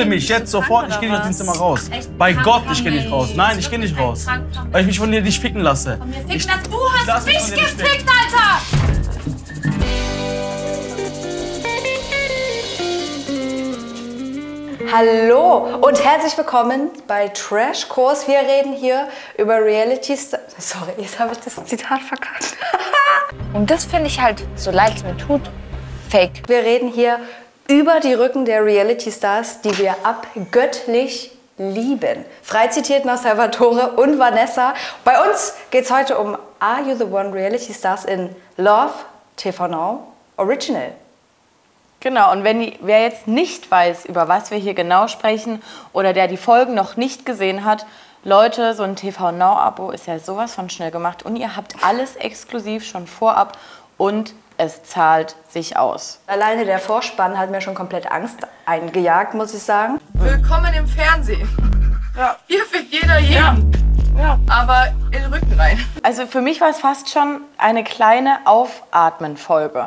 Bitte mich jetzt sofort, ich gehe nicht aus dem Zimmer raus. Echt Bei krank Gott, ich gehe nicht raus. Nein, ich gehe nicht raus. Weil ich mich von dir nicht ficken lasse. Mir ficken Ich-. Du lass hast mich von gefickt, Alter! Hallo und herzlich willkommen bei Trash Kurs. Wir reden hier über Reality Stars. Sorry, jetzt habe ich das Zitat verkackt. Und das finde ich halt, so leid es mir tut, fake. Wir reden hier über die Rücken der Reality Stars, die wir abgöttlich lieben. Frei zitiert nach Salvatore und Vanessa. Bei uns geht es heute um Are You the One Reality Stars in Love TV Now Original. Genau, und wenn wer jetzt nicht weiß, über was wir hier genau sprechen oder der die Folgen noch nicht gesehen hat, Leute, so ein TV Now-Abo ist ja sowas von schnell gemacht und ihr habt alles exklusiv schon vorab und es zahlt sich aus. Alleine der Vorspann hat mir schon komplett Angst eingejagt, muss ich sagen. Willkommen im Fernsehen. Ja. Hier fickt jeder jeden. Ja. Aber in den Rücken rein. Also für mich war es fast schon eine kleine Aufatmen-Folge.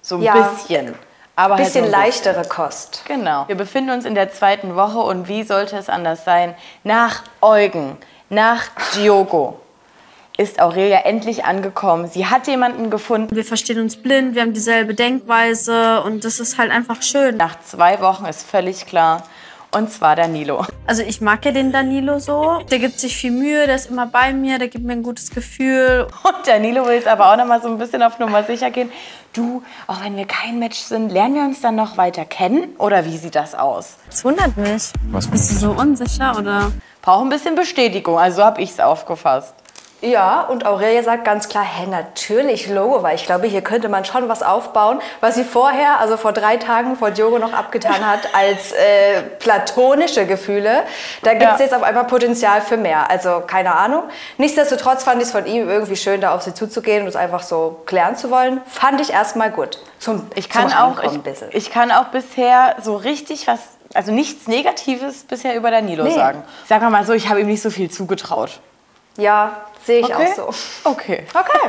So ein Ja. bisschen. Aber halt Bisschen ein leichtere Kost. Genau. Wir befinden uns in der zweiten Woche und wie sollte es anders sein? Nach Eugen, nach Diogo ist Aurelia endlich angekommen. Sie hat jemanden gefunden. Wir verstehen uns blind, wir haben dieselbe Denkweise und das ist halt einfach schön. Nach zwei Wochen ist völlig klar. Und zwar Danilo. Also ich mag ja den Danilo so. Der gibt sich viel Mühe, der ist immer bei mir, der gibt mir ein gutes Gefühl. Und Danilo will jetzt aber auch noch mal so ein bisschen auf Nummer sicher gehen. Du, auch wenn wir kein Match sind, lernen wir uns dann noch weiter kennen? Oder wie sieht das aus? Das wundert mich. Was Bist du so unsicher oder? Braucht ein bisschen Bestätigung. Also so habe ich es aufgefasst. Ja, und Aurelia sagt ganz klar, hä, natürlich Logo, weil ich glaube, hier könnte man schon was aufbauen, was sie vorher, also vor drei Tagen vor Diogo noch abgetan hat, als äh, platonische Gefühle. Da gibt es Ja. jetzt auf einmal Potenzial für mehr. Also keine Ahnung. Nichtsdestotrotz fand ich es von ihm irgendwie schön, da auf sie zuzugehen und es einfach so klären zu wollen. Fand ich erstmal gut. Zum, Ich kann, zum auch, ich, ich kann auch bisher so richtig was, also nichts Negatives bisher über Danilo Nee. sagen. Sagen wir mal so, ich habe ihm nicht so viel zugetraut. Ja, sehe ich Okay? auch so. Okay. Okay.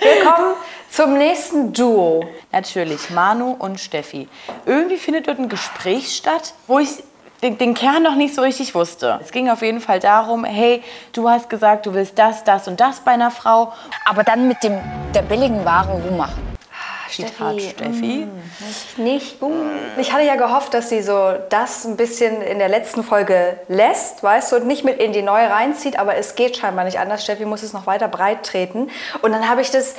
Willkommen zum nächsten Duo. Natürlich, Manu und Steffi. Irgendwie findet dort ein Gespräch statt, wo ich den, den Kern noch nicht so richtig wusste. Es ging auf jeden Fall darum, hey, du hast gesagt, du willst das, das und das bei einer Frau. Aber dann mit dem, der billigen Ware rummachen. Zitat Steffi. nicht gut. Ich hatte ja gehofft, dass sie so das ein bisschen in der letzten Folge lässt, weißt du, und nicht mit in die neue reinzieht, aber es geht scheinbar nicht anders. Steffi muss es noch weiter breit treten. Und dann habe ich das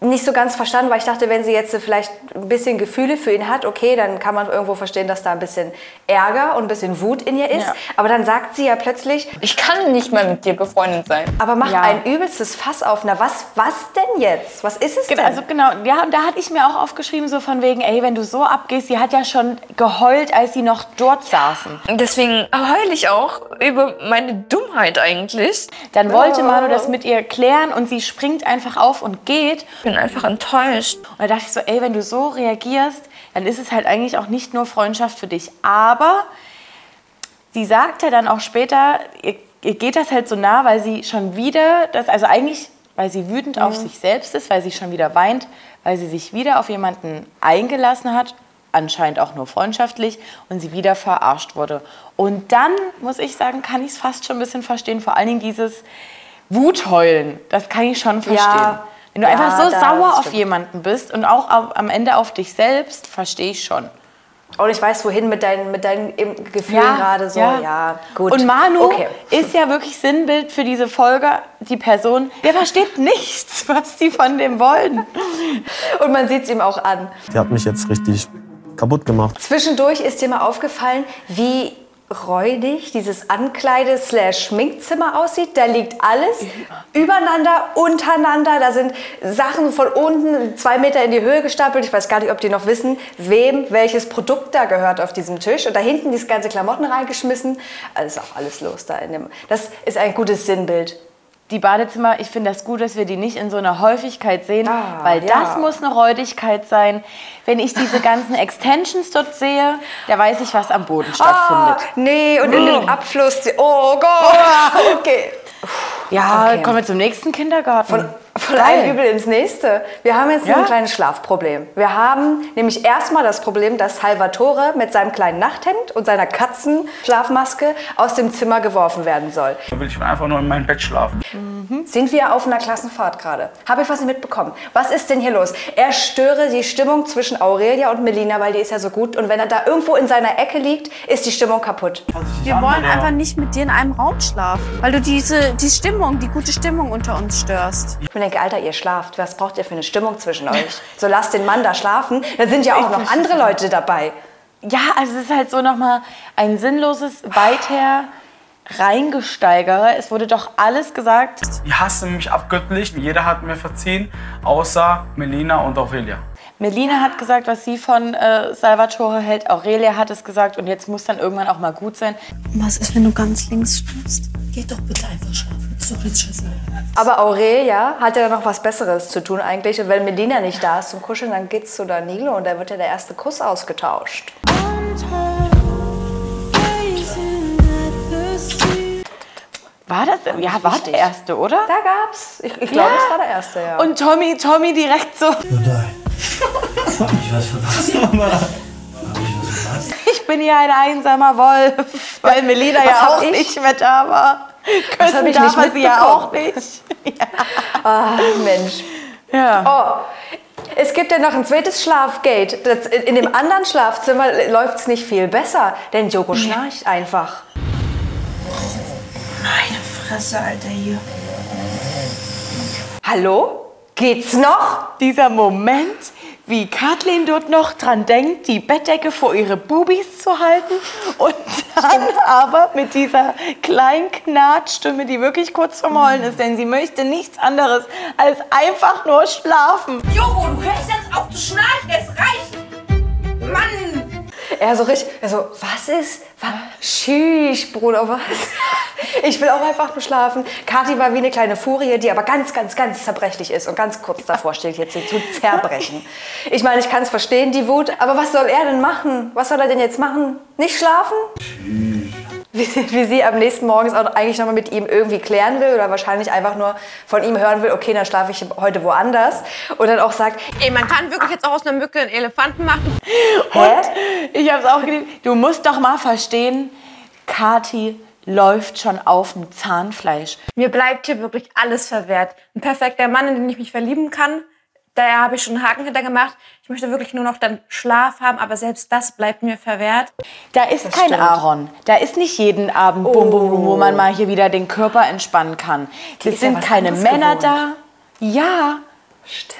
nicht so ganz verstanden, weil ich dachte, wenn sie jetzt vielleicht ein bisschen Gefühle für ihn hat, okay, dann kann man irgendwo verstehen, dass da ein bisschen Ärger und ein bisschen Wut in ihr ist. Ja. Aber dann sagt sie ja plötzlich, Ich kann nicht mehr mit dir befreundet sein. aber macht Ja. ein übelstes Fass auf. Na, was, was denn jetzt? Was ist es denn? Genau, also genau, ja, und da hatte ich mir auch aufgeschrieben, so von wegen, ey, wenn du so abgehst, sie hat ja schon geheult, als sie noch dort saßen. Deswegen heule ich auch über meine Dummheit eigentlich. Dann wollte Manu das mit ihr klären und sie springt einfach auf und geht. Ich bin einfach enttäuscht. Und da dachte ich so, ey, wenn du so reagierst, dann ist es halt eigentlich auch nicht nur Freundschaft für dich. Aber sie sagte dann auch später, ihr, ihr geht das halt so nah, weil sie schon wieder, das, also eigentlich, weil sie wütend auf sich selbst ist, weil sie schon wieder weint, weil sie sich wieder auf jemanden eingelassen hat, anscheinend auch nur freundschaftlich, und sie wieder verarscht wurde. Und dann, muss ich sagen, kann ich es fast schon ein bisschen verstehen, vor allen Dingen dieses Wutheulen, das kann ich schon verstehen. Ja, Wenn du ja, einfach so sauer auf jemanden bist und auch am- am Ende auf dich selbst, verstehe ich schon. Und ich weiß, wohin mit deinen, mit deinen Gefühlen gerade so. Ja. gut. Und Manu Okay. ist ja wirklich Sinnbild für diese Folge. Die Person, der versteht nichts, was die von dem wollen. Und man sieht es ihm auch an. Die hat mich jetzt richtig kaputt gemacht. Zwischendurch ist dir mal aufgefallen, wie räudig dieses Ankleide-Schminkzimmer aussieht. Da liegt alles übereinander, untereinander. Da sind Sachen von unten zwei Meter in die Höhe gestapelt. Ich weiß gar nicht, ob die noch wissen, wem welches Produkt da gehört auf diesem Tisch. Und da hinten dieses ganze Klamotten reingeschmissen. Also ist auch alles los da in dem. Das ist ein gutes Sinnbild. Die Badezimmer, ich finde das gut, dass wir die nicht in so einer Häufigkeit sehen, Ah, weil ja. das muss eine Räudigkeit sein. Wenn ich diese ganzen Extensions dort sehe, da weiß ich, was am Boden stattfindet. Ah, nee, und in den Abfluss. Oh Gott. Okay. Ja, okay. kommen wir zum nächsten Kindergarten. Von, Von einem Übel ins nächste. Wir haben jetzt Ja. ein kleines Schlafproblem. Wir haben nämlich erstmal das Problem, dass Salvatore mit seinem kleinen Nachthemd und seiner Katzenschlafmaske aus dem Zimmer geworfen werden soll. Da will ich einfach nur in meinem Bett schlafen. Sind wir auf einer Klassenfahrt gerade? Habe ich was nicht mitbekommen? Was ist denn hier los? Er störe die Stimmung zwischen Aurelia und Melina, weil die ist ja so gut. Und wenn er da irgendwo in seiner Ecke liegt, ist die Stimmung kaputt. Wir wollen einfach nicht mit dir in einem Raum schlafen, weil du diese die Stimmung, die gute Stimmung unter uns störst. Ich mir denke, Alter, ihr schlaft. Was braucht ihr für eine Stimmung zwischen euch? So lasst den Mann da schlafen. Da sind ja auch noch andere Leute dabei. Ja, also es ist halt so nochmal ein sinnloses Weiter reingesteigere. Es wurde doch alles gesagt. Die hassen mich abgöttlich. Jeder hat mir verziehen, außer Melina und Aurelia. Melina hat gesagt, was sie von äh, Salvatore hält. Aurelia hat es gesagt und jetzt muss dann irgendwann auch mal gut sein. Was ist, wenn du ganz links schläfst? Geh doch bitte einfach schlafen. Ist doch jetzt scheiße. Aber Aurelia hat ja noch was Besseres zu tun eigentlich. Und wenn Melina nicht da ist zum Kuscheln, dann geht's zu Danilo und da wird ja der erste Kuss ausgetauscht. War das? Ja, war der erste, oder? Da gab's. Ich, ich glaube, Ja. es war der erste, ja. Und Tommy, Tommy direkt so. Hab ich was verpasst? Hab ich was verpasst? Ich bin hier ein einsamer Wolf, weil Melina Was ja auch ich? nicht mehr da war. Küssen ich darf nicht sie ja auch nicht. Ah, Mensch. Ja. Oh, es gibt ja noch ein zweites Schlafgate. Das, in, in dem anderen Schlafzimmer läuft es nicht viel besser, denn Joko schnarcht einfach. Meine Fresse, Alter, hier. Hallo? Geht's noch? Dieser Moment, wie Kathleen dort noch dran denkt, die Bettdecke vor ihre Bubis zu halten und dann aber mit dieser kleinen Knatstimme, die wirklich kurz vorm Heulen ist, denn sie möchte nichts anderes als einfach nur schlafen. Joko, du hörst jetzt auf zu schnarchen, es reicht! Mann! Er so richtig, er so, was ist? Was? Tschüss, Bruder, was? Ich will auch einfach nur schlafen. Kathi war wie eine kleine Furie, die aber ganz, ganz, ganz zerbrechlich ist und ganz kurz davor steht, jetzt zu zerbrechen. Ich meine, ich kann es verstehen, die Wut, aber was soll er denn machen? Was soll er denn jetzt machen? Nicht schlafen? Wie, wie sie am nächsten Morgen auch eigentlich nochmal mit ihm irgendwie klären will oder wahrscheinlich einfach nur von ihm hören will, okay, dann schlafe ich heute woanders. Und dann auch sagt, Ey, man kann wirklich jetzt auch aus einer Mücke einen Elefanten machen. hä? Ich habe es auch geliebt. Du musst doch mal verstehen, Kathi läuft schon auf dem Zahnfleisch. Mir bleibt hier wirklich alles verwehrt. Ein perfekter Mann, in den ich mich verlieben kann. Daher habe ich schon einen Haken hinter gemacht. Ich möchte wirklich nur noch dann Schlaf haben, aber selbst das bleibt mir verwehrt. Da ist kein Aaron. Da ist nicht jeden Abend Bum Bum Bum, wo man mal hier wieder den Körper entspannen kann. Es ja sind was keine Männer gewohnt. da. Ja.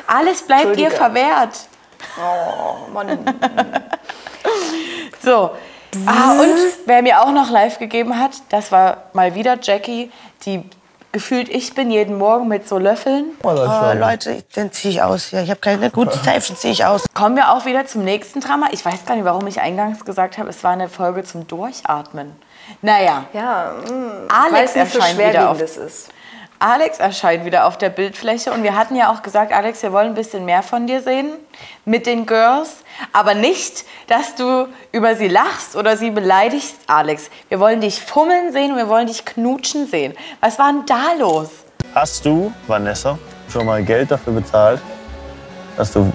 Alles bleibt ihr verwehrt. Oh, Mann. So. Ah, und wer mir auch noch live gegeben hat, das war mal wieder Jackie, die gefühlt ich bin jeden Morgen mit so Löffeln. Oh, Leute, den ziehe ich aus hier. Ich habe keine guten Pfeifen, ziehe ich aus. Kommen wir auch wieder zum nächsten Drama. Ich weiß gar nicht, warum ich eingangs gesagt habe, es war eine Folge zum Durchatmen. Naja, Ja, mm, Alex nicht so erscheint wieder auf ist. Alex erscheint wieder auf der Bildfläche und wir hatten ja auch gesagt, Alex, wir wollen ein bisschen mehr von dir sehen mit den Girls, aber nicht, dass du über sie lachst oder sie beleidigst, Alex. Wir wollen dich fummeln sehen und wir wollen dich knutschen sehen. Was war denn da los? Hast du, Vanessa, schon mal Geld dafür bezahlt, dass du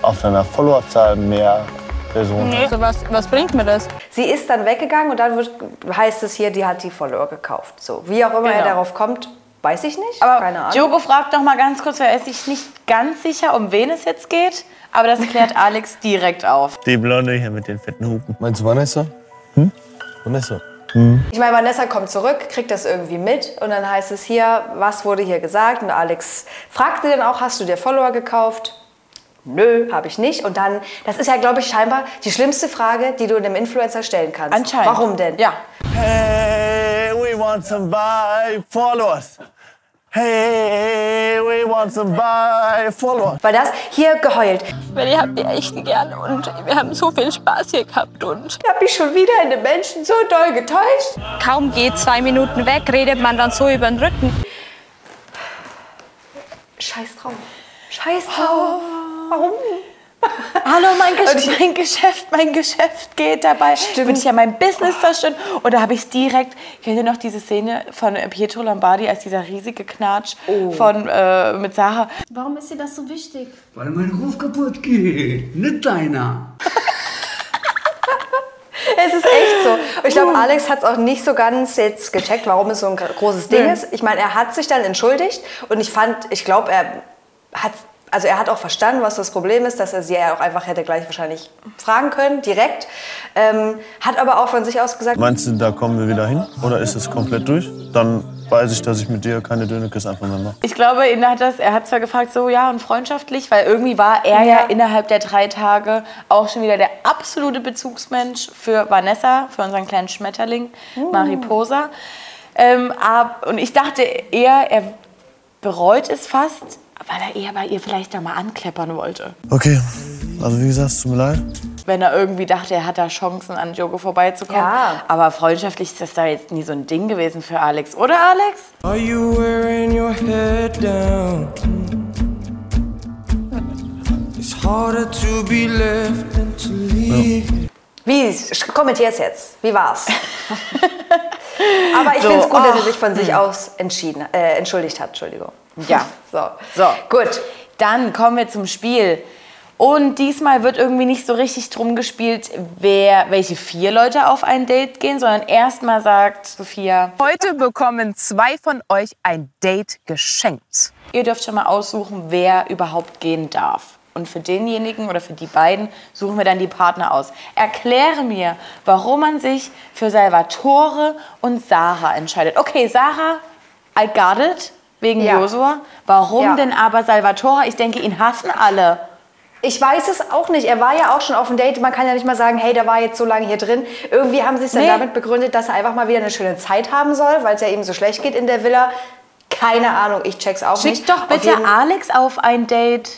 auf deiner Followerzahl mehr Personen hast? Also was, was bringt mir das? Sie ist dann weggegangen und dann wird, heißt es hier, die hat die Follower gekauft. So, wie auch immer er Genau. darauf kommt, weiß ich nicht. Aber Keine Ahnung. Jogo fragt noch mal ganz kurz, weil er ist sich nicht ganz sicher, um wen es jetzt geht. Aber das klärt Alex direkt auf. Die Blonde hier mit den fetten Hupen. Meinst du Vanessa? Hm? Vanessa. Ich meine, Vanessa kommt zurück, kriegt das irgendwie mit und dann heißt es hier, was wurde hier gesagt? Und Alex fragte dann auch, hast du dir Follower gekauft? Nö, habe ich nicht. Und dann, das ist ja, glaube ich, scheinbar die schlimmste Frage, die du einem Influencer stellen kannst. Anscheinend. Warum denn? Ja. Hey, we want some buy followers. Hey, we want some buy followers. Weil das hier geheult. Weil ich hab die echt gern und wir haben so viel Spaß hier gehabt und Ich habe mich schon wieder in den Menschen so doll getäuscht. kaum geht zwei Minuten weg, redet man dann so über den Rücken. Scheiß drauf. Scheiß drauf. Warum? Hallo, mein, Gesch mein Geschäft, mein Geschäft geht dabei. Stimmt. Bin ich ja mein Business zerstören. Und da habe ich direkt, kennt ihr noch diese Szene von Pietro Lombardi als dieser riesige Knatsch von, äh, mit Sarah? Warum ist dir das so wichtig? Weil mein Ruf kaputt geht, nicht deiner. Es ist echt so. Und ich glaube, Alex hat es auch nicht so ganz jetzt gecheckt, warum es so ein großes Ding Nee. ist. Ich meine, er hat sich dann entschuldigt und ich fand, ich glaube, er hat, also er hat auch verstanden, was das Problem ist, dass er sie ja auch einfach hätte gleich wahrscheinlich fragen können, direkt. Ähm, hat aber auch von sich aus gesagt, Meinst du, da kommen wir wieder hin? Oder ist es komplett durch? Dann weiß ich, dass ich mit dir keine Dönekes einfach mehr mache. Ich glaube, ihn hat das, er hat zwar gefragt, so ja und freundschaftlich, weil irgendwie war er ja. Ja. innerhalb der drei Tage auch schon wieder der absolute Bezugsmensch für Vanessa, für unseren kleinen Schmetterling, Mariposa. Ähm, ab, und ich dachte eher, er bereut es fast, weil er eher bei ihr vielleicht da mal ankleppern wollte. Okay, also wie gesagt, es tut mir leid. Wenn er irgendwie dachte, er hat da Chancen, an Jogo vorbeizukommen. Ja. Aber freundschaftlich ist das da jetzt nie so ein Ding gewesen für Alex, oder Alex? Are you wearing your head down? It's harder to be left than to leave. wie, kommentier es jetzt, wie war's? aber ich So, finde es gut, dass er sich von sich aus entschieden, äh, entschuldigt hat. Entschuldigung. Ja. So. So, Gut. Dann kommen wir zum Spiel. Und diesmal wird irgendwie nicht so richtig drum gespielt, wer, welche vier Leute auf ein Date gehen, sondern erstmal sagt Sophia, Heute bekommen zwei von euch ein Date geschenkt. ihr dürft schon mal aussuchen, wer überhaupt gehen darf. Und für denjenigen oder für die beiden suchen wir dann die Partner aus. Erkläre mir, warum man sich für Salvatore und Sarah entscheidet. Okay, Sarah, I got it, wegen Ja. Josua. Warum Ja. denn aber Salvatore? Ich denke, ihn hassen alle. Ich weiß es auch nicht. Er war ja auch schon auf dem Date. Man kann ja nicht mal sagen, hey, der war jetzt so lange hier drin. Irgendwie haben sie es dann Nee. damit begründet, dass er einfach mal wieder eine schöne Zeit haben soll, weil es ja ihm so schlecht geht in der Villa. Keine Ahnung, ich check's auch nicht. Schick doch Auf bitte jeden- Alex auf ein Date.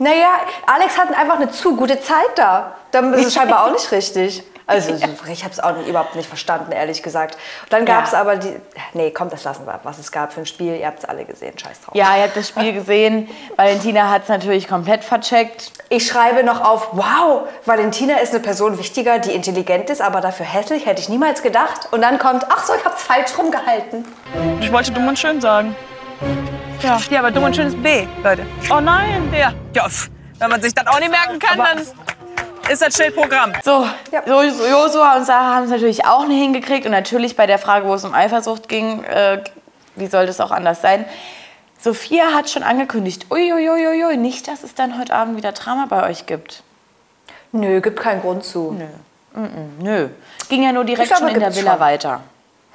Naja, Alex hat einfach eine zu gute Zeit da. Dann ist es scheinbar auch nicht richtig. Also ich habe es auch nicht, überhaupt nicht verstanden, ehrlich gesagt. Und dann gab es Ja. aber die... Nee, komm, das lassen wir. Was es gab für ein Spiel, ihr habt es alle gesehen. Scheiß drauf. Ja, ihr habt das Spiel gesehen. Valentina hat es natürlich komplett vercheckt. Ich schreibe noch auf, wow, Valentina ist eine Person wichtiger, die intelligent ist, aber dafür hässlich, hätte ich niemals gedacht. Und dann kommt, ach so, ich hab's falsch rumgehalten. Ich wollte dumm und schön sagen. Ja, ja aber dumm und schön ist B, Leute. Oh nein, der. Ja, pff, wenn man sich das auch nicht merken kann, dann ist das schnell Programm. So, so Josua und Sarah haben es natürlich auch nicht hingekriegt. Und natürlich bei der Frage, wo es um Eifersucht ging, äh, wie soll das auch anders sein? Sophia hat schon angekündigt, uiuiuiui, nicht, dass es dann heute Abend wieder Drama bei euch gibt. Nö, gibt keinen Grund zu. Nö. Nö. Ging ja nur direkt glaube, schon in der Villa schon. weiter.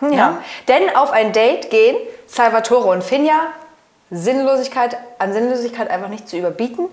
Ja. Denn auf ein Date gehen Salvatore und Finja, Sinnlosigkeit, an Sinnlosigkeit einfach nicht zu überbieten.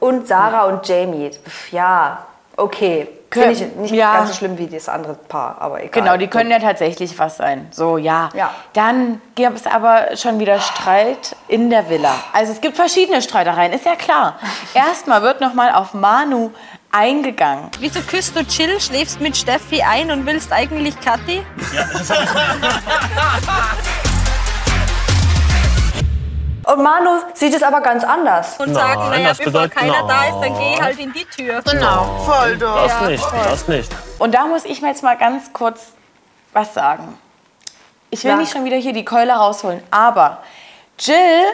und Sarah und Jamie. Pff, Ja, okay. Finde ich nicht Ja. ganz so schlimm wie das andere Paar, aber egal. Genau, die können ja tatsächlich was sein. So, ja. Ja. Dann gab es aber schon wieder Streit in der Villa. Also es gibt verschiedene Streitereien, ist ja klar. Erstmal wird noch mal auf Manu eingegangen. Wieso küsst du Chill, schläfst mit Steffi ein und willst eigentlich Kathi? Und Manu sieht es aber ganz anders. Und sagen, naja, bevor keiner da ist, dann geh halt in die Tür. Genau. voll Das Ja, nicht, voll. das nicht. Und da muss ich mir jetzt mal ganz kurz was sagen. Ich will Sag. nicht schon wieder hier die Keule rausholen, aber Jill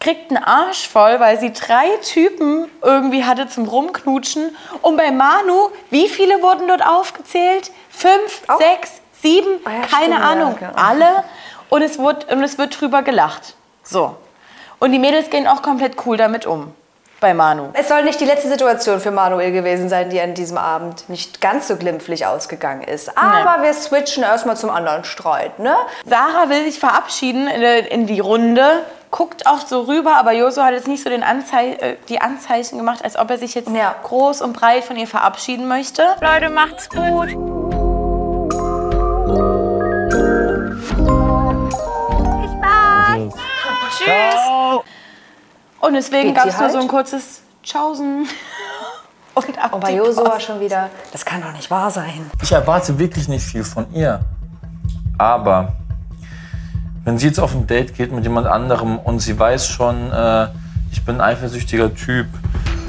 kriegt einen Arsch voll, weil sie drei Typen irgendwie hatte zum Rumknutschen. Und bei Manu, wie viele wurden dort aufgezählt? Fünf, sechs, sieben, Ah ja, keine stimmt, ja, Ahnung. genau. Alle. Und es, wird, und es wird drüber gelacht. So. Und die Mädels gehen auch komplett cool damit um. Bei Manu. Es soll nicht die letzte Situation für Manuel gewesen sein, die an diesem Abend nicht ganz so glimpflich ausgegangen ist. Aber wir switchen erstmal zum anderen Streit, ne? Sarah will sich verabschieden in die Runde, guckt auch so rüber, aber Joso hat jetzt nicht so den Anzei äh, die Anzeichen gemacht, als ob er sich jetzt groß und breit von ihr verabschieden möchte. Leute, macht's gut. Tschüss. Und deswegen gab es nur so halt? ein kurzes Tschaußen. Und ab bei Josua Post. schon wieder, das kann doch nicht wahr sein. Ich erwarte wirklich nicht viel von ihr. Aber wenn sie jetzt auf ein Date geht mit jemand anderem und sie weiß schon, äh, ich bin ein eifersüchtiger Typ.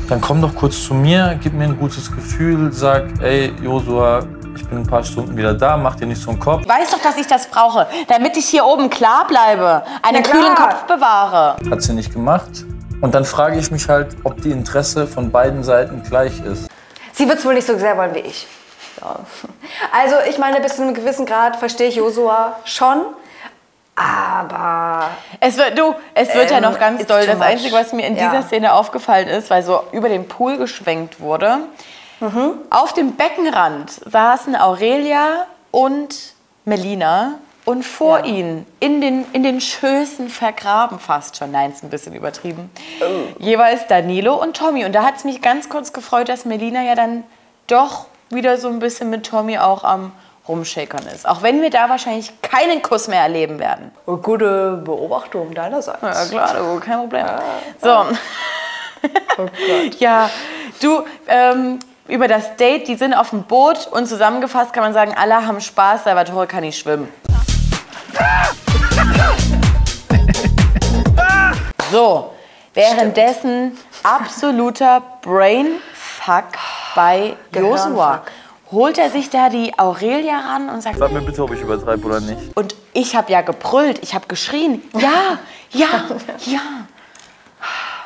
Dann komm doch kurz zu mir, gib mir ein gutes Gefühl, sag, ey, Josua, ich bin ein paar Stunden wieder da, mach dir nicht so einen Kopf. Weißt doch, dass ich das brauche, damit ich hier oben klar bleibe, einen kühlen Kopf bewahre. Hat sie nicht gemacht. Und dann frage ich mich halt, ob die Interesse von beiden Seiten gleich ist. Sie wird es wohl nicht so sehr wollen wie ich. Also ich meine, bis zu einem gewissen Grad verstehe ich Josua schon. Aber Es wird, du, es wird ja Ähm, noch ganz doll. Das. Einzige, was mir in Ja. dieser Szene aufgefallen ist, weil so über den Pool geschwenkt wurde, Mhm. auf dem Beckenrand saßen Aurelia und Melina und vor ihnen, in den, in den Schößen vergraben fast schon, nein, ist ein bisschen übertrieben, jeweils Danilo und Tommy. Und da hat es mich ganz kurz gefreut, dass Melina ja dann doch wieder so ein bisschen mit Tommy auch am Rumschäkern ist. Auch wenn wir da wahrscheinlich keinen Kuss mehr erleben werden. gute Beobachtung deinerseits. Ja, klar, du, kein Problem. So. Ja, du, ähm, über das Date, die sind auf dem Boot und zusammengefasst kann man sagen, alle haben Spaß, Salvatore kann nicht schwimmen. So, währenddessen absoluter Brainfuck bei Josua. Holt er sich da die Aurelia ran und sagt, Sag mir bitte, ob ich übertreibe oder nicht. und ich habe ja gebrüllt, ich habe geschrien, ja, ja, ja.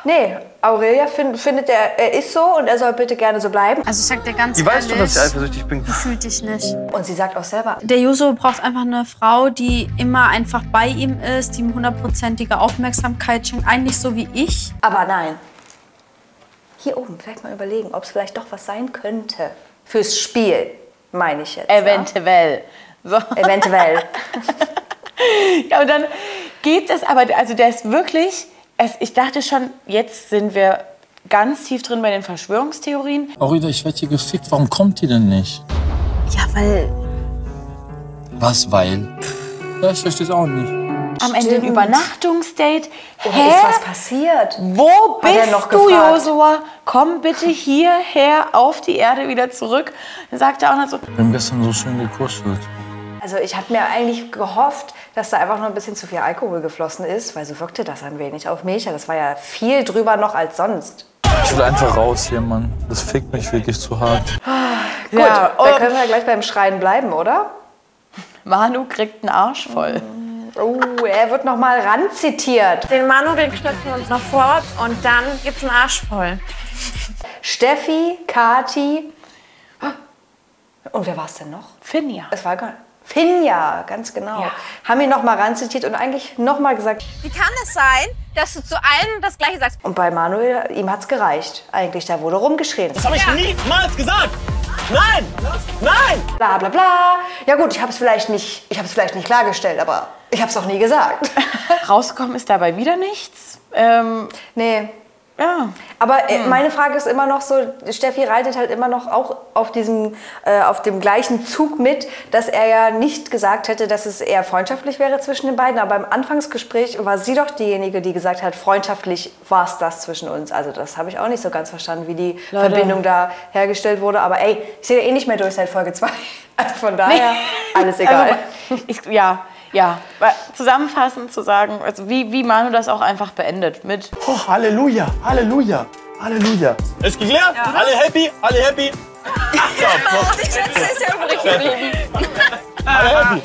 Nee, Aurelia find, findet, er, er ist so und er soll bitte gerne so bleiben. Also ich sag dir ganz Die weiß doch, ehrlich, dass ich eifersüchtig bin. fühlt dich nicht. Und sie sagt auch selber, Der Joso braucht einfach eine Frau, die immer einfach bei ihm ist, die ihm hundertprozentige Aufmerksamkeit schenkt. Eigentlich so wie ich. aber nein. Hier oben, vielleicht mal überlegen, ob es vielleicht doch was sein könnte. Fürs Spiel, meine ich jetzt. Eventuell. So. Ja? Eventuell. Ja, und dann geht es aber, also der ist wirklich, es, ich dachte schon, jetzt sind wir ganz tief drin bei den Verschwörungstheorien. Aurida, ich werde hier gefickt. Warum kommt die denn nicht? Ja, weil Was, weil? Ja, ich verstehe es auch nicht. Am Ende ein Übernachtungsdate. Oder Hä? ist was passiert? Wo Hat bist noch du? Josua? Komm bitte hierher auf die Erde wieder zurück. Dann sagt er auch noch so, Wir haben gestern so schön gekuschelt. Also ich hatte mir eigentlich gehofft, dass da einfach nur ein bisschen zu viel Alkohol geflossen ist, weil so wirkte das ein wenig auf mich. Das war ja viel drüber noch als sonst. Ich will einfach raus hier, Mann. Das fickt mich wirklich zu hart. Gut, Ja, dann können wir gleich beim Schreien bleiben, oder? Manu kriegt einen Arsch voll. Oh, er wird noch mal ranzitiert. den Manu, den knöpfen wir uns noch vor und dann gibt's einen Arsch voll. Steffi, Kati. Und wer war es denn noch? Finja. Es war gar Finja, ganz genau. Haben ihn noch mal ranzitiert und eigentlich noch mal gesagt. Wie kann es sein, dass du zu allen das Gleiche sagst? Und bei Manuel, ihm hat's gereicht. Eigentlich, da wurde rumgeschrien. Das habe ich niemals gesagt! Nein! Nein! Bla bla bla. Ja gut, ich habe es vielleicht nicht, ich habe es vielleicht nicht klargestellt, aber ich habe es doch nie gesagt. Rausgekommen ist dabei wieder nichts. Ähm, nee. Ja. Aber äh, meine Frage ist immer noch so, Steffi reitet halt immer noch auch auf diesem, äh, auf dem gleichen Zug mit, dass er ja nicht gesagt hätte, dass es eher freundschaftlich wäre zwischen den beiden. Aber im Anfangsgespräch war sie doch diejenige, die gesagt hat, freundschaftlich war es das zwischen uns. Also das habe ich auch nicht so ganz verstanden, wie die Leute. Verbindung da hergestellt wurde. Aber ey, ich sehe eh nicht mehr durch seit Folge 2. Also von daher, alles egal. Also, ich, ja, ja. Weil Zusammenfassend zu sagen, also wie, wie Manu das auch einfach beendet mit Oh, Halleluja, Halleluja, Halleluja. Ist geklärt? Alle happy? Alle happy? Die Schätze ist ja übrig geblieben. Alle happy?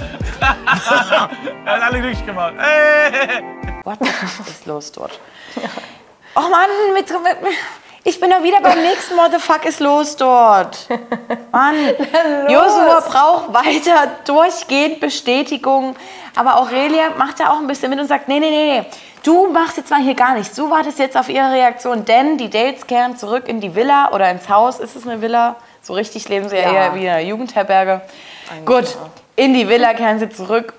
Er hat alle glücklich gemacht. Hey. What the fuck ist los dort? Oh Mann, mit, mit, ich bin ja wieder beim nächsten What the fuck ist los dort. Mann, Josua braucht weiter durchgehend Bestätigung. Aber Aurelia macht da auch ein bisschen mit und sagt, nee, nee, nee, nee. Du machst jetzt mal hier gar nichts. Du wartest jetzt auf ihre Reaktion, denn die Dates kehren zurück in die Villa oder ins Haus. Ist es eine Villa? So richtig leben sie ja, Ja. eher wie in einer Jugendherberge. Gut, in die Villa kehren sie zurück.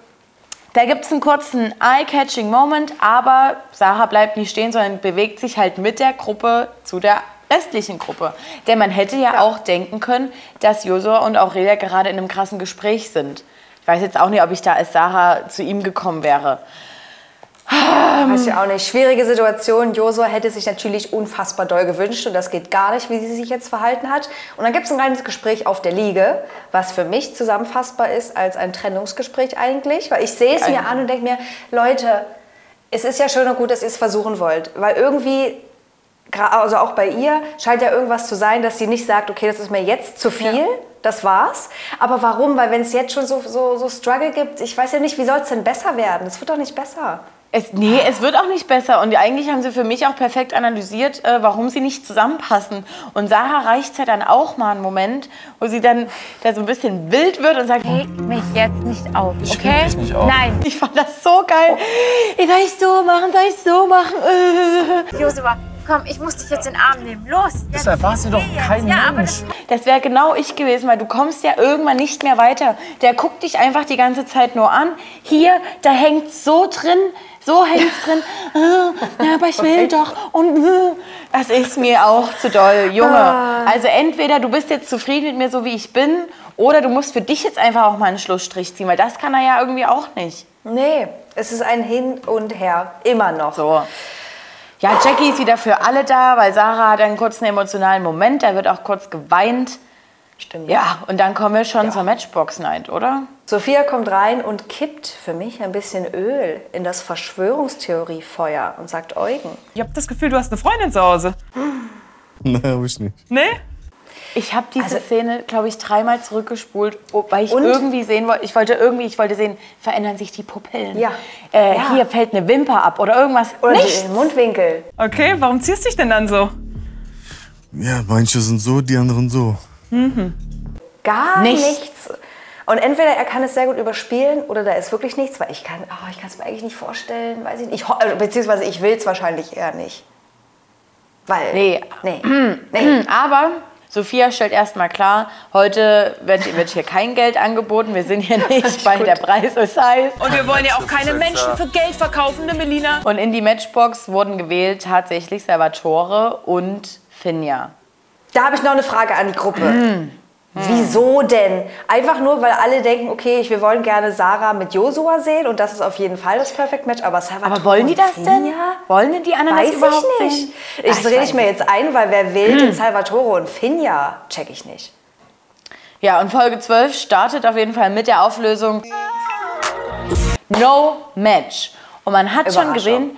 Da gibt es einen kurzen eye-catching Moment, aber Sarah bleibt nicht stehen, sondern bewegt sich halt mit der Gruppe zu der restlichen Gruppe. Denn man hätte ja, auch denken können, dass Josua und Aurelia gerade in einem krassen Gespräch sind. Ich weiß jetzt auch nicht, ob ich da als Sarah zu ihm gekommen wäre. Weiß ich auch nicht. Schwierige Situation. Josua hätte sich natürlich unfassbar doll gewünscht und das geht gar nicht, wie sie sich jetzt verhalten hat. Und dann gibt es ein kleines Gespräch auf der Liege, was für mich zusammenfassbar ist als ein Trennungsgespräch eigentlich, weil ich sehe es mir an und denke mir, Leute, es ist ja schön und gut, dass ihr es versuchen wollt, weil irgendwie, also auch bei ihr, scheint ja irgendwas zu sein, dass sie nicht sagt, okay, das ist mir jetzt zu viel, das war's. Aber warum? Weil wenn es jetzt schon so, so, so Struggle gibt, ich weiß ja nicht, wie soll es denn besser werden? Es wird doch nicht besser. Es, nee, es wird auch nicht besser. Und eigentlich haben sie für mich auch perfekt analysiert, äh, warum sie nicht zusammenpassen. Und Sarah reicht ja dann auch mal einen Moment, wo sie dann da so ein bisschen wild wird und sagt, hey, mich jetzt nicht auf, Ich okay? reg dich nicht auf. Nein. Ich fand das so geil. Ich soll ich so machen, soll ich so machen? Äh. Josua, komm, ich muss dich jetzt in den Arm nehmen. Los. Jetzt. Deshalb war sie doch kein Ja, Mensch. Das wäre genau ich gewesen, weil du kommst ja irgendwann nicht mehr weiter. Der guckt dich einfach die ganze Zeit nur an. Hier, da hängt so drin, so hängt's drin. Äh, ja, aber ich will doch. Und äh, das ist mir auch zu doll, Junge. Ah. Also entweder du bist jetzt zufrieden mit mir, so wie ich bin, oder du musst für dich jetzt einfach auch mal einen Schlussstrich ziehen, weil das kann er ja irgendwie auch nicht. Nee, es ist ein Hin und Her, immer noch. So. Ja, Jackie ist wieder für alle da, weil Sarah hat einen kurzen emotionalen Moment, da wird auch kurz geweint. Stimmt. Ja, und dann kommen wir schon zur Matchbox Night, oder? Sophia kommt rein und kippt für mich ein bisschen Öl in das Verschwörungstheoriefeuer und sagt Eugen. Ich habe das Gefühl, du hast eine Freundin zu Hause. Nein, hab ich nicht. Nee? Ich habe diese Szene, glaube ich, dreimal zurückgespult, oh, weil ich Und? irgendwie sehen wollte, ich wollte irgendwie, ich wollte sehen, verändern sich die Pupillen. Ja. Äh, Ja. Hier fällt eine Wimper ab oder irgendwas. Oder Nichts. den Mundwinkel. Okay, warum ziehst du dich denn dann so? Ja, manche sind so, die anderen so. Gar Nichts. nichts. Und entweder er kann es sehr gut überspielen oder da ist wirklich nichts, weil ich kann oh, ich kann es mir eigentlich nicht vorstellen, weiß ich nicht. Ich, äh, beziehungsweise ich will es wahrscheinlich eher nicht. Weil, Nee. nee, nee. Aber Sophia stellt erstmal klar, heute wird, wird hier kein Geld angeboten. Wir sind hier nicht, weil der Preis ist heiß. Und wir wollen ja auch keine Menschen für Geld verkaufen, ne, Melina? Und in die Matchbox wurden gewählt tatsächlich Salvatore und Finja. Da habe ich noch eine Frage an die Gruppe. Wieso denn? Einfach nur, weil alle denken, okay, wir wollen gerne Sarah mit Josua sehen und das ist auf jeden Fall das Perfect Match. Aber Salvatore Aber wollen die das denn? Finja? Wollen denn die anderen Weiß das überhaupt ich nicht. sehen? Ich Ach, rede ich mir jetzt ein, weil wer will den Salvatore und Finja, check ich nicht. Ja, und Folge 12 startet auf jeden Fall mit der Auflösung No Match. Und man hat schon gesehen,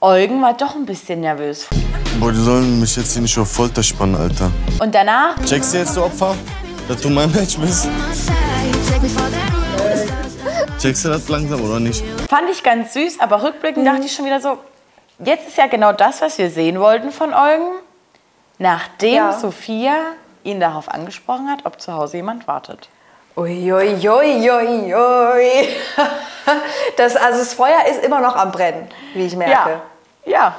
Eugen war doch ein bisschen nervös. Boah, die sollen mich jetzt hier nicht auf Folter spannen, Alter. Und danach Checkst du jetzt, du Opfer, dass du mein Match bist? Checkst du das langsam oder nicht? fand ich ganz süß, aber rückblickend Mhm. dachte ich schon wieder so, jetzt ist ja genau das, was wir sehen wollten von Eugen. Nachdem Ja. Sophia ihn darauf angesprochen hat, ob zu Hause jemand wartet. Uiuiuiui. Das, also das Feuer ist immer noch am Brennen, wie ich merke. Ja.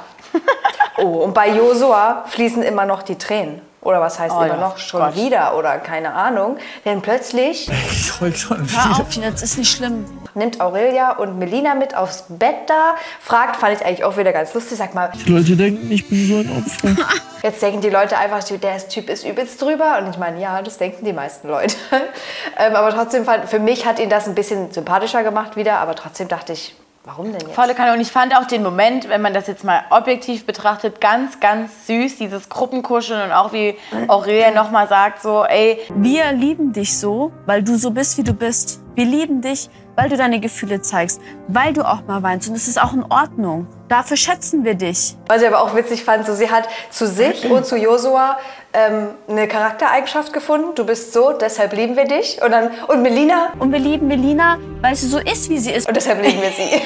Oh, und bei Josua fließen immer noch die Tränen. Oder was heißt Oh immer ja, noch schon Gott. wieder oder keine Ahnung. Denn plötzlich Ich heul schon Hör wieder. auf, jetzt ist nicht schlimm. nimmt Aurelia und Melina mit aufs Bett da, fragt, fand ich eigentlich auch wieder ganz lustig, sag mal, Die Leute denken, ich bin so ein Opfer. jetzt denken die Leute einfach, der Typ ist übelst drüber. Und ich meine, ja, das denken die meisten Leute. ähm, aber trotzdem, fand, für mich hat ihn das ein bisschen sympathischer gemacht wieder, aber trotzdem dachte ich, warum denn jetzt? Volle Kanne. Und ich fand auch den Moment, wenn man das jetzt mal objektiv betrachtet, ganz, ganz süß, dieses Gruppenkuscheln und auch wie Aurelia nochmal sagt, so, ey, Wir lieben dich so, weil du so bist, wie du bist. Wir lieben dich, weil du deine Gefühle zeigst, weil du auch mal weinst. Und es ist auch in Ordnung. Dafür schätzen wir dich. Was ich aber auch witzig fand, so sie hat zu sich und zu Josua ähm, eine Charaktereigenschaft gefunden. Du bist so, deshalb lieben wir dich. Und dann und Melina Und wir lieben Melina, weil sie so ist, wie sie ist. und deshalb lieben wir sie.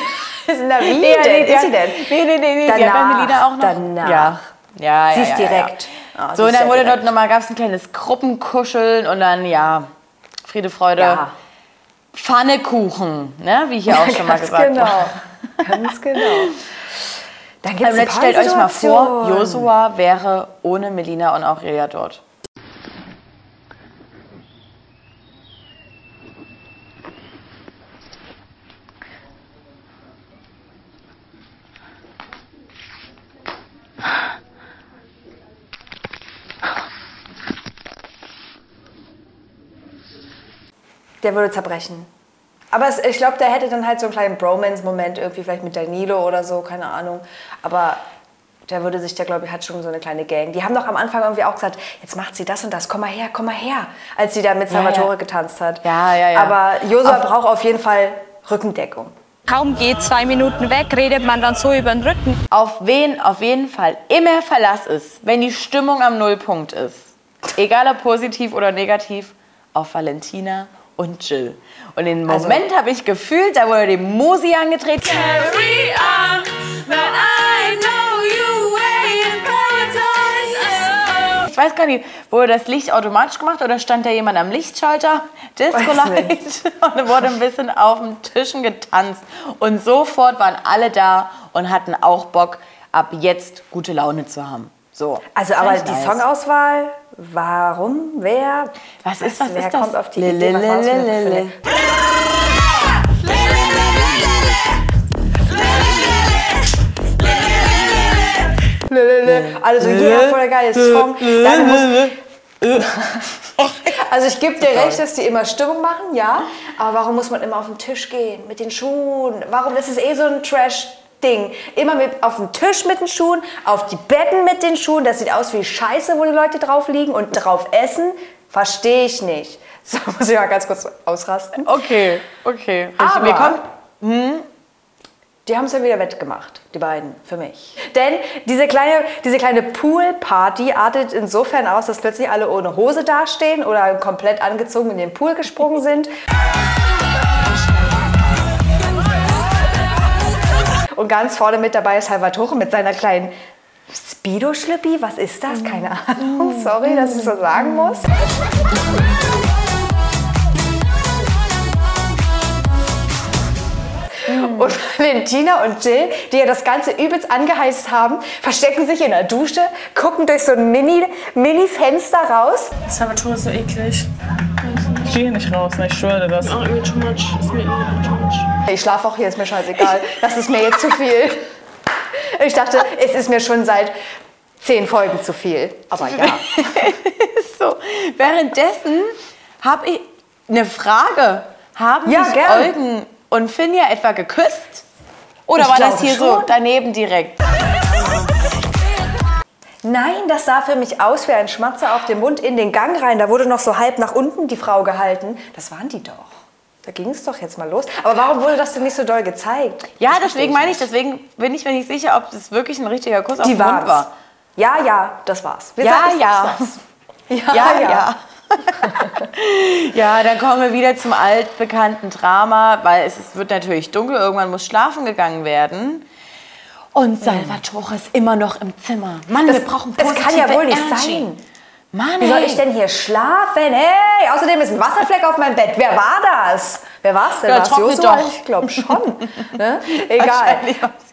Na wie Nee, denn? nee, ist sie denn? Nee, nee, nee, nee. Danach, Melina auch noch. danach. Ja. Ja, ja, Sie ist ja, direkt. Ja. Ah, so, sie und ist dann ja wurde direkt. dort nochmal, gab es ein kleines Gruppenkuscheln und dann, ja, Friede, Freude, Ja. Pfannekuchen, ne? wie hier auch schon mal gesagt genau. wurde. Ganz genau. Dann Also gibt's jetzt stellt euch mal vor. Josua wäre ohne Melina und Aurelia dort. Der würde zerbrechen. Aber es, ich glaube, der hätte dann halt so einen kleinen Bromance-Moment irgendwie vielleicht mit Danilo oder so, keine Ahnung. Aber der würde sich, der glaube ich, hat schon so eine kleine Gang. Die haben doch am Anfang irgendwie auch gesagt, jetzt macht sie das und das, komm mal her, komm mal her, als sie da mit Ja, Salvatore ja. getanzt hat. Ja, ja, ja. Aber Josua Auf- braucht auf jeden Fall Rückendeckung. Kaum geht zwei Minuten weg, redet man dann so über den Rücken. Auf wen auf jeden Fall immer Verlass ist, wenn die Stimmung am Nullpunkt ist, egal ob positiv oder negativ, auf Valentina und Jill. Und den Also- Moment habe ich gefühlt, da wurde die Musi angedreht. Carry on, but I know you way in paradise. Ich weiß gar nicht, wurde das Licht automatisch gemacht oder stand da jemand am Lichtschalter? Disco Light. Und dann wurde ein bisschen auf den Tischen getanzt. Und sofort waren alle da und hatten auch Bock, ab jetzt gute Laune zu haben. So. Also, aber die nice. Songauswahl, warum, wer? Was ist, was wer ist das? kommt auf die Lille, Idee? Was war das für eine- lille, lille. Also jeder voll der geile Song. Dann muss, also ich gebe dir recht, dass die immer Stimmung machen, ja. Aber warum muss man immer auf den Tisch gehen mit den Schuhen? Warum? Das ist eh so ein Trash-Ding. Immer mit, auf den Tisch mit den Schuhen, auf die Betten mit den Schuhen. Das sieht aus wie Scheiße, wo die Leute drauf liegen und drauf essen. Verstehe ich nicht. So muss ich mal ganz kurz ausrasten. Okay, okay. Aber Wir kommen, die haben es ja wieder wettgemacht, die beiden, für mich. Denn diese kleine, diese kleine Pool-Party artet insofern aus, dass plötzlich alle ohne Hose dastehen oder komplett angezogen in den Pool gesprungen sind. Und ganz vorne mit dabei ist Salvatore mit seiner kleinen Speedo-Schlippi. Was ist das? Keine Ahnung. Sorry, dass ich so sagen muss. Und Valentina und Jill, die ja das Ganze übelst angeheizt haben, verstecken sich in der Dusche, gucken durch so ein Mini- Mini-Fenster raus. Salvatore ist so eklig. Ich gehe hier nicht raus, ne? ich schwöre das. Oh, irgendwie too much. Ist mir irgendwie too much. Ich schlafe auch hier, ist mir scheißegal. Das ist mir jetzt zu viel. Ich dachte, es ist mir schon seit zehn Folgen zu viel. Aber ja. so. Währenddessen habe ich eine Frage. Haben Ja, sich gern. Eugen und Finja etwa geküsst? Oder Ich war das hier so schon. daneben direkt? Nein, das sah für mich aus wie ein Schmatzer auf dem Mund in den Gang rein. Da wurde noch so halb nach unten die Frau gehalten. Das waren die doch. Da ging es doch jetzt mal los. Aber warum wurde das denn nicht so doll gezeigt? Ja, Das deswegen meine ich, deswegen bin ich mir nicht sicher, ob das wirklich ein richtiger Kuss auf Die den Mund war. Ja, ja, das war's. Wir Ja, sagen, ja. Das war's. Ja, ja. Ja, dann kommen wir wieder zum altbekannten Drama, weil es wird natürlich dunkel, irgendwann muss schlafen gegangen werden. Und Salvatore ist immer noch im Zimmer. Mann, Das, wir brauchen das kann ja positive wohl nicht Energy. sein. Mann, Wie soll ich denn hier schlafen? Hey, außerdem ist ein Wasserfleck auf meinem Bett. Wer war das? Wer war's denn? Ja, War's Josua? doch. Ich glaube schon. ne? Egal.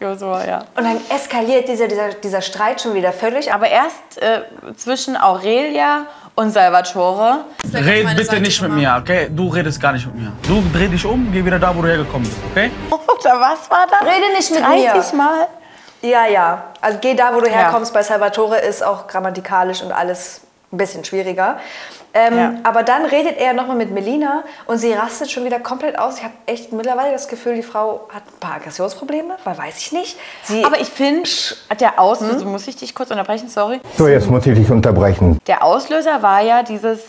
Josua, ja. Und dann eskaliert dieser, dieser, dieser Streit schon wieder völlig. Aber erst äh, zwischen Aurelia und Salvatore. Red bitte nicht mit mir, okay? Du redest gar nicht mit mir. Du dreh dich um, geh wieder da, wo du hergekommen bist, okay? Oder was war das? Rede nicht mit 30 mir. Mal. Ja, ja. Also geh da, wo du Ja. herkommst. Bei Salvatore ist auch grammatikalisch und alles ein bisschen schwieriger. Ähm, Ja. Aber dann redet er nochmal mit Melina und sie rastet schon wieder komplett aus. Ich habe echt mittlerweile das Gefühl, die Frau hat ein paar Aggressionsprobleme, weil weiß ich nicht. Sie Aber ich finde, der Auslöser, Hm? muss ich dich kurz unterbrechen, sorry. So, jetzt muss ich dich unterbrechen. Der Auslöser war ja dieses,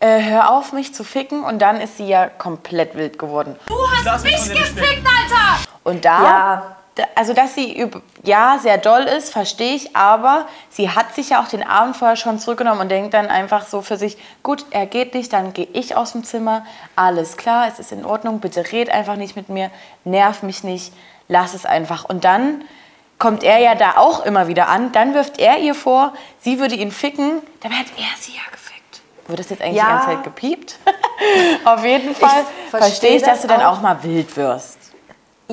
äh, hör auf mich zu ficken und dann ist sie ja komplett wild geworden. Du hast mich gefickt, Alter! Und da, Ja. Also dass sie ja sehr doll ist, verstehe ich, aber sie hat sich ja auch den Abend vorher schon zurückgenommen und denkt dann einfach so für sich, gut, er geht nicht, dann gehe ich aus dem Zimmer, alles klar, es ist in Ordnung, bitte red einfach nicht mit mir, nerv mich nicht, lass es einfach. Und dann kommt er ja da auch immer wieder an, dann wirft er ihr vor, sie würde ihn ficken, dabei hat er sie ja gefickt. Wird das jetzt eigentlich Ja. die ganze Zeit gepiept? Auf jeden Fall verstehe verstehe ich, dass das du dann auch mal wild wirst.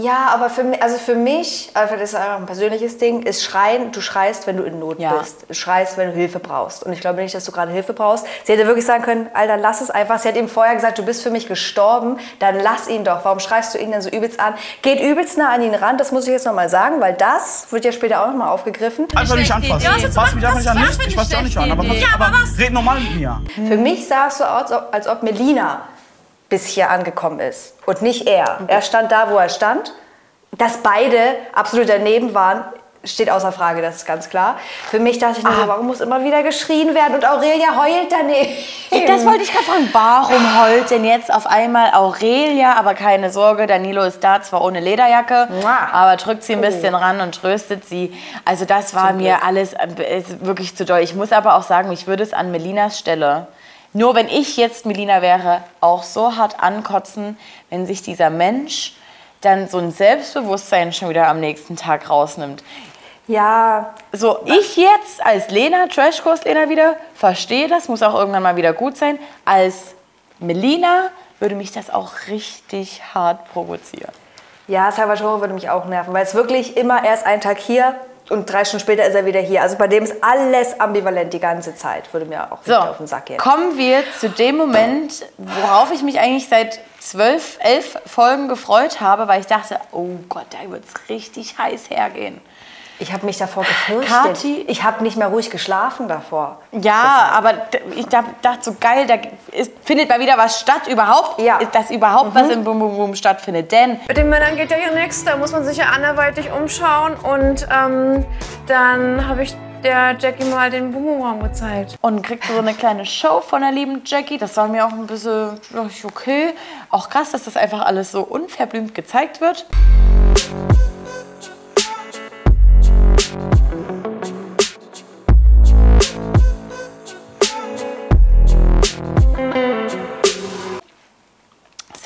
Ja, aber für mich, also für mich, also das ist einfach ein persönliches Ding, ist Schreien, du schreist, wenn du in Not Ja. bist. Du schreist, wenn du Hilfe brauchst. Und ich glaube nicht, dass du gerade Hilfe brauchst. Sie hätte wirklich sagen können, Alter, lass es einfach. Sie hat ihm vorher gesagt, du bist für mich gestorben, dann lass ihn doch. Warum schreist du ihn denn so übelst an? Geht übelst nah an ihn ran, das muss ich jetzt nochmal sagen, weil das wird ja später auch nochmal aufgegriffen. Einfach nicht anfassen. Ja, jetzt Fass mich einfach nicht an. Nicht, für ich eine fass dich auch nicht an. Aber, aber, Ja, aber was? red normal mit mir. Für mich sah es so aus, als ob Melina bis hier angekommen ist und nicht er. Er stand da, wo er stand. Dass beide absolut daneben waren, steht außer Frage, das ist ganz klar. Für mich dachte ich Ah. nur so, warum muss immer wieder geschrien werden und Aurelia heult daneben. Das wollte ich gerade fragen. Warum heult denn jetzt auf einmal Aurelia? Aber keine Sorge, Danilo ist da, zwar ohne Lederjacke, aber drückt sie ein bisschen ran und tröstet sie. Also das war mir alles äh, ist wirklich zu doll. Ich muss aber auch sagen, mich würde es an Melinas Stelle, nur wenn ich jetzt Melina wäre, auch so hart ankotzen, wenn sich dieser Mensch dann so ein Selbstbewusstsein schon wieder am nächsten Tag rausnimmt. Ja. So, ich jetzt als Lena, Trashkurs-Lena wieder, verstehe das, muss auch irgendwann mal wieder gut sein. Als Melina würde mich das auch richtig hart provozieren. Ja, Salvatore würde mich auch nerven, weil es wirklich immer erst einen Tag hier und drei Stunden später ist er wieder hier. Also bei dem ist alles ambivalent die ganze Zeit. Würde mir auch So, auf den Sack gehen. kommen wir zu dem Moment, worauf ich mich eigentlich seit zwölf, elf Folgen gefreut habe, weil ich dachte, oh Gott, da wird es richtig heiß hergehen. Ich habe mich davor gefürchtet. Kathi- ich habe nicht mehr ruhig geschlafen davor. Ja, aber ich da- dachte so geil, da ist, findet mal wieder was statt überhaupt. Ist das überhaupt was im Bum Bum Bum stattfindet? Denn Mit den Männern geht ja hier nichts, da muss man sich ja anderweitig umschauen und ähm, dann habe ich der Jackie mal den Bumumraum gezeigt. Und kriegt so eine kleine Show von der lieben Jackie. Das war mir auch ein bisschen okay. Auch krass, dass das einfach alles so unverblümt gezeigt wird.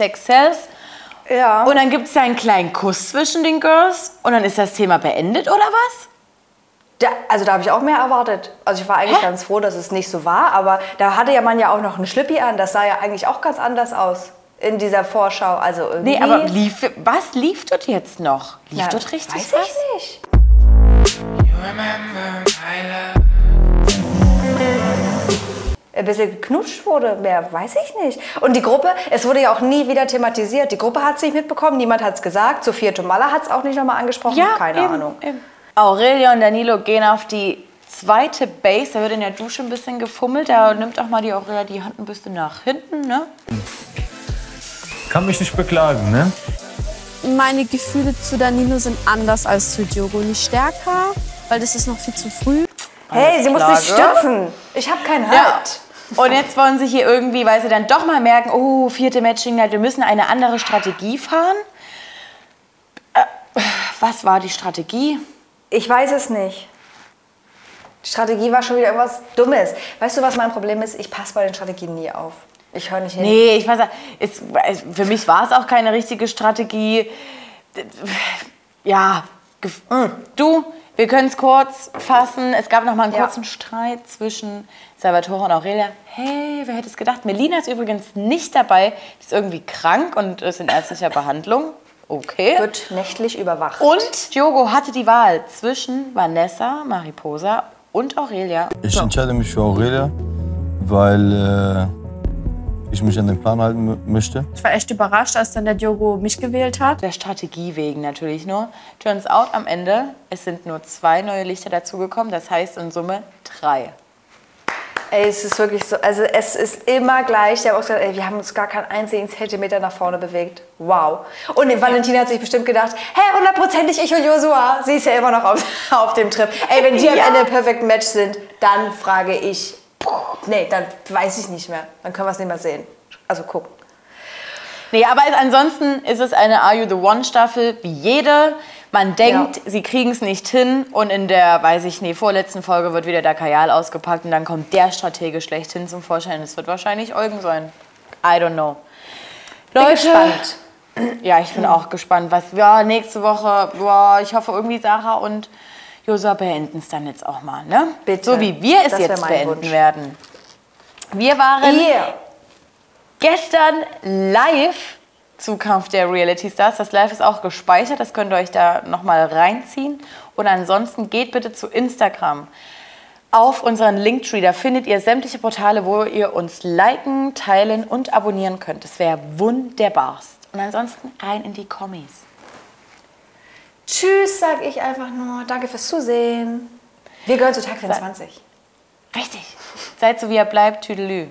Sex Cells. Ja. Und dann gibt es ja einen kleinen Kuss zwischen den Girls. Und dann ist das Thema beendet, oder was? Da, also da habe ich auch mehr erwartet. Also ich war eigentlich ganz froh, dass es nicht so war. Aber da hatte ja man ja auch noch einen Schlippi an. Das sah ja eigentlich auch ganz anders aus in dieser Vorschau. Also irgendwie. Nee, aber lief, was lief dort jetzt noch? Lief Na, dort richtig weiß was? ich nicht. Ein bisschen geknutscht wurde, mehr weiß ich nicht. Und die Gruppe, es wurde ja auch nie wieder thematisiert. Die Gruppe hat es nicht mitbekommen, niemand hat es gesagt. Sophia Tomalla hat es auch nicht nochmal angesprochen. Ja, Keine eben, Ahnung. Aurelia und Danilo gehen auf die zweite Base. Da wird in der Dusche ein bisschen gefummelt. Da nimmt auch mal die Aurelia die Hand ein bisschen nach hinten, ne? Kann mich nicht beklagen, ne? Meine Gefühle zu Danilo sind anders als zu Diogo. Nicht stärker, weil das ist noch viel zu früh. Hey, sie muss sich stützen. Ich habe keinen Halt. Ja. Und jetzt wollen sie hier irgendwie, weil sie dann doch mal merken, oh, vierte Matching Night, wir müssen eine andere Strategie fahren. Äh, was war die Strategie? Ich weiß es nicht. Die Strategie war schon wieder irgendwas Dummes. Weißt du, was mein Problem ist? Ich passe bei den Strategien nie auf. Ich höre nicht hin. Nee, ich weiß, es, für mich war es auch keine richtige Strategie. Ja, gef- du, wir können es kurz fassen. Es gab noch mal einen Ja. kurzen Streit zwischen Salvatore und Aurelia. Hey, wer hätte es gedacht? Melina ist übrigens nicht dabei. Die ist irgendwie krank und ist in ärztlicher Behandlung. Okay. Wird nächtlich überwacht. Und Diogo hatte die Wahl zwischen Vanessa, Mariposa und Aurelia. Ich entscheide mich für Aurelia, weil äh, ich mich an den Plan halten mö- möchte. Ich war echt überrascht, als dann der Diogo mich gewählt hat. Der Strategie wegen natürlich nur. Turns out am Ende, es sind nur zwei neue Lichter dazugekommen. Das heißt in Summe drei. Ey, es ist wirklich so, also es ist immer gleich. Der hat auch gesagt, ey, wir haben uns gar keinen einzigen Zentimeter nach vorne bewegt. Wow. Und die Valentina hat sich bestimmt gedacht, hey, hundertprozentig ich und Joshua. Sie ist ja immer noch auf, auf dem Trip. Ey, wenn die am Ja. Ende Perfect Match sind, dann frage ich, nee, dann weiß ich nicht mehr. Dann können wir es nicht mehr sehen. Also gucken. Nee, aber ansonsten ist es eine Are You the One Staffel wie jede. Man denkt, sie kriegen es nicht hin und in der, weiß ich nicht, vorletzten Folge wird wieder der Kajal ausgepackt und dann kommt der Stratege schlechthin zum Vorschein. Es wird wahrscheinlich Eugen sein. I don't know. Bin gespannt. Ja, ich bin auch gespannt, was ja, nächste Woche, ja, ich hoffe irgendwie Sarah und Josua beenden es dann jetzt auch mal, ne? Bitte. So wie wir es Das jetzt beenden Wunsch. werden. Wir waren Yeah. gestern live zu Kampf der Reality Stars. Das Live ist auch gespeichert, das könnt ihr euch da nochmal reinziehen. Und ansonsten geht bitte zu Instagram auf unseren Linktree. Da findet ihr sämtliche Portale, wo ihr uns liken, teilen und abonnieren könnt. Das wäre wunderbarst. Und ansonsten rein in die Kommis. Tschüss, sag ich einfach nur. Danke fürs Zusehen. Wir gehören zu Tag 24. Richtig. Seid so wie ihr bleibt. Tüdelü.